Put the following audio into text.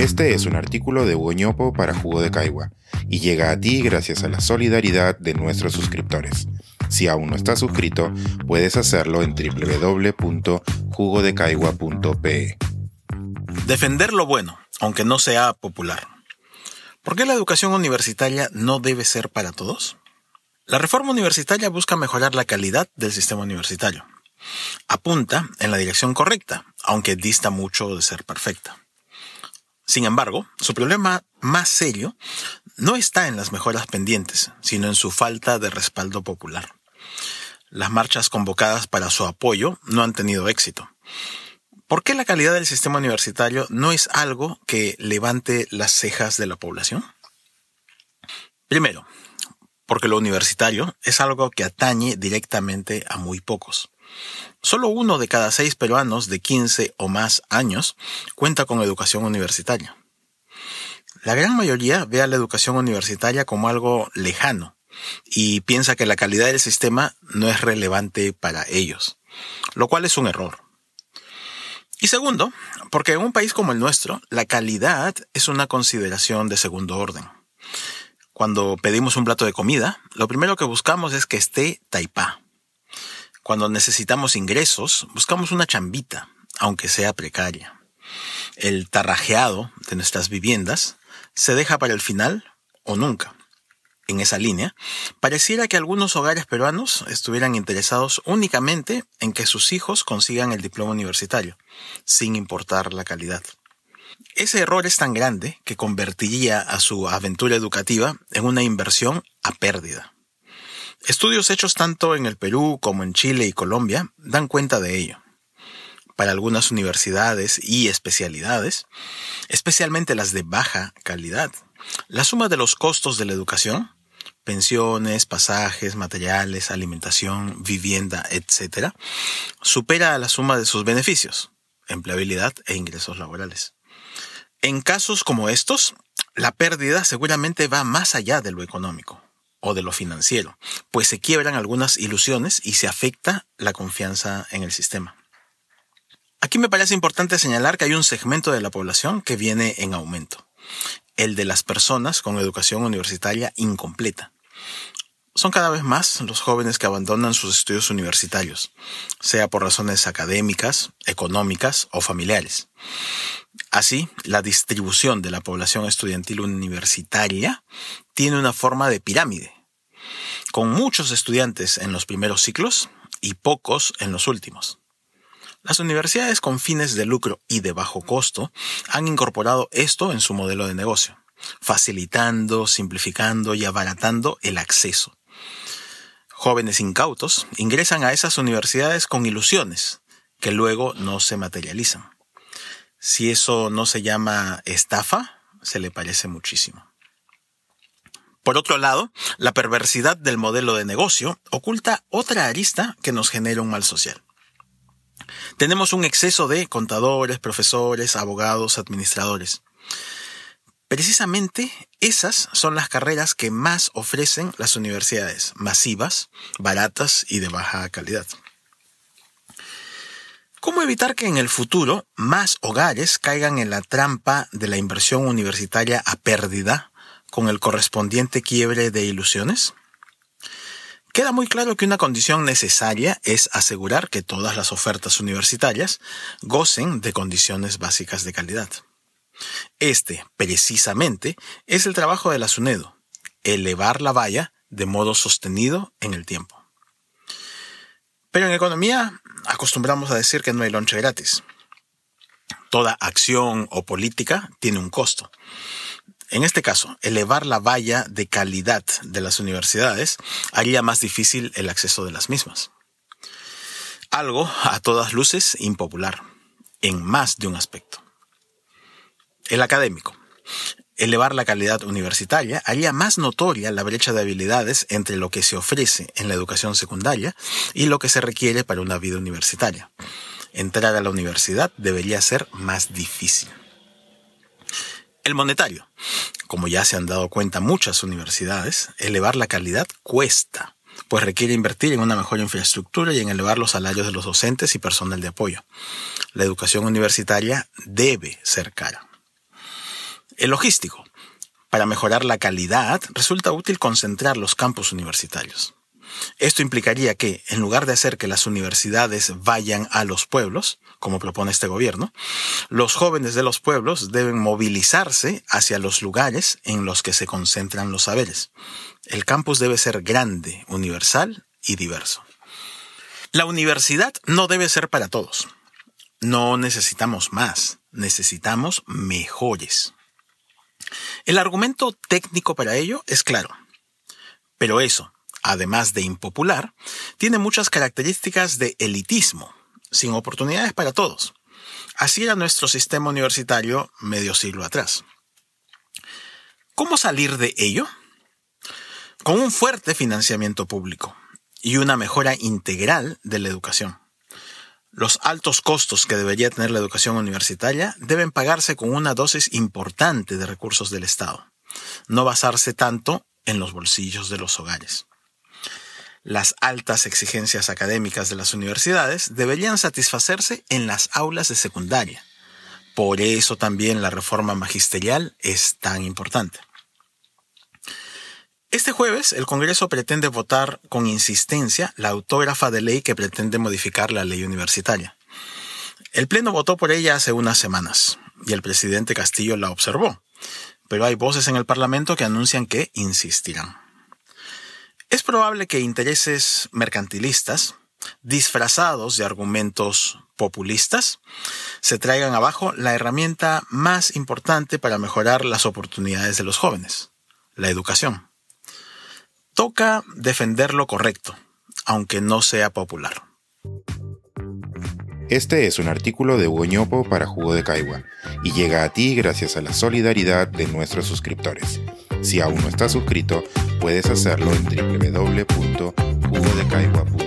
Este es un artículo de Hugo para Jugo de Caigua y llega a ti gracias a la solidaridad de nuestros suscriptores. Si aún no estás suscrito, puedes hacerlo en www.jugodecaigua.pe. Defender lo bueno, aunque no sea popular. ¿Por qué la educación universitaria no debe ser para todos? La reforma universitaria busca mejorar la calidad del sistema universitario. Apunta en la dirección correcta, aunque dista mucho de ser perfecta. Sin embargo, su problema más serio no está en las mejoras pendientes, sino en su falta de respaldo popular. Las marchas convocadas para su apoyo no han tenido éxito. ¿Por qué la calidad del sistema universitario no es algo que levante las cejas de la población? Primero, porque lo universitario es algo que atañe directamente a muy pocos. Solo uno de cada seis peruanos de 15 o más años cuenta con educación universitaria. La gran mayoría ve a la educación universitaria como algo lejano y piensa que la calidad del sistema no es relevante para ellos, lo cual es un error. Y segundo, porque en un país como el nuestro, la calidad es una consideración de segundo orden. Cuando pedimos un plato de comida, lo primero que buscamos es que esté taipá, cuando necesitamos ingresos, buscamos una chambita, aunque sea precaria. El tarrajeado de nuestras viviendas se deja para el final o nunca. En esa línea, pareciera que algunos hogares peruanos estuvieran interesados únicamente en que sus hijos consigan el diploma universitario, sin importar la calidad. Ese error es tan grande que convertiría a su aventura educativa en una inversión a pérdida. Estudios hechos tanto en el Perú como en Chile y Colombia dan cuenta de ello. Para algunas universidades y especialidades, especialmente las de baja calidad, la suma de los costos de la educación, pensiones, pasajes, materiales, alimentación, vivienda, etc., supera a la suma de sus beneficios, empleabilidad e ingresos laborales. En casos como estos, la pérdida seguramente va más allá de lo económico o de lo financiero, pues se quiebran algunas ilusiones y se afecta la confianza en el sistema. Aquí me parece importante señalar que hay un segmento de la población que viene en aumento, el de las personas con educación universitaria incompleta. Son cada vez más los jóvenes que abandonan sus estudios universitarios, sea por razones académicas, económicas o familiares. Así, la distribución de la población estudiantil universitaria tiene una forma de pirámide, con muchos estudiantes en los primeros ciclos y pocos en los últimos. Las universidades con fines de lucro y de bajo costo han incorporado esto en su modelo de negocio, facilitando, simplificando y abaratando el acceso. Jóvenes incautos ingresan a esas universidades con ilusiones que luego no se materializan. Si eso no se llama estafa, se le parece muchísimo. Por otro lado, la perversidad del modelo de negocio oculta otra arista que nos genera un mal social. Tenemos un exceso de contadores, profesores, abogados, administradores. Precisamente esas son las carreras que más ofrecen las universidades, masivas, baratas y de baja calidad. ¿Cómo evitar que en el futuro más hogares caigan en la trampa de la inversión universitaria a pérdida con el correspondiente quiebre de ilusiones? Queda muy claro que una condición necesaria es asegurar que todas las ofertas universitarias gocen de condiciones básicas de calidad. Este, precisamente, es el trabajo de la SUNEDO, elevar la valla de modo sostenido en el tiempo. Pero en economía acostumbramos a decir que no hay lonche gratis. Toda acción o política tiene un costo. En este caso, elevar la valla de calidad de las universidades haría más difícil el acceso de las mismas. Algo, a todas luces, impopular, en más de un aspecto. El académico elevar la calidad universitaria haría más notoria la brecha de habilidades entre lo que se ofrece en la educación secundaria y lo que se requiere para una vida universitaria. Entrar a la universidad debería ser más difícil. El monetario. Como ya se han dado cuenta muchas universidades, elevar la calidad cuesta, pues requiere invertir en una mejor infraestructura y en elevar los salarios de los docentes y personal de apoyo. La educación universitaria debe ser cara. El logístico. Para mejorar la calidad, resulta útil concentrar los campus universitarios. Esto implicaría que, en lugar de hacer que las universidades vayan a los pueblos, como propone este gobierno, los jóvenes de los pueblos deben movilizarse hacia los lugares en los que se concentran los saberes. El campus debe ser grande, universal y diverso. La universidad no debe ser para todos. No necesitamos más, necesitamos mejores. El argumento técnico para ello es claro. Pero eso, además de impopular, tiene muchas características de elitismo, sin oportunidades para todos. Así era nuestro sistema universitario medio siglo atrás. ¿Cómo salir de ello? Con un fuerte financiamiento público y una mejora integral de la educación. Los altos costos que debería tener la educación universitaria deben pagarse con una dosis importante de recursos del Estado, no basarse tanto en los bolsillos de los hogares las altas exigencias académicas de las universidades deberían satisfacerse en las aulas de secundaria. Por eso también la reforma magisterial es tan importante. Este jueves el Congreso pretende votar con insistencia la autógrafa de ley que pretende modificar la ley universitaria. El Pleno votó por ella hace unas semanas y el presidente Castillo la observó, pero hay voces en el Parlamento que anuncian que insistirán. Es probable que intereses mercantilistas, disfrazados de argumentos populistas, se traigan abajo la herramienta más importante para mejorar las oportunidades de los jóvenes, la educación. Toca defender lo correcto, aunque no sea popular. Este es un artículo de Hugo para Jugo de Caigua y llega a ti gracias a la solidaridad de nuestros suscriptores. Si aún no estás suscrito, puedes hacerlo en www.jugodecaigua.com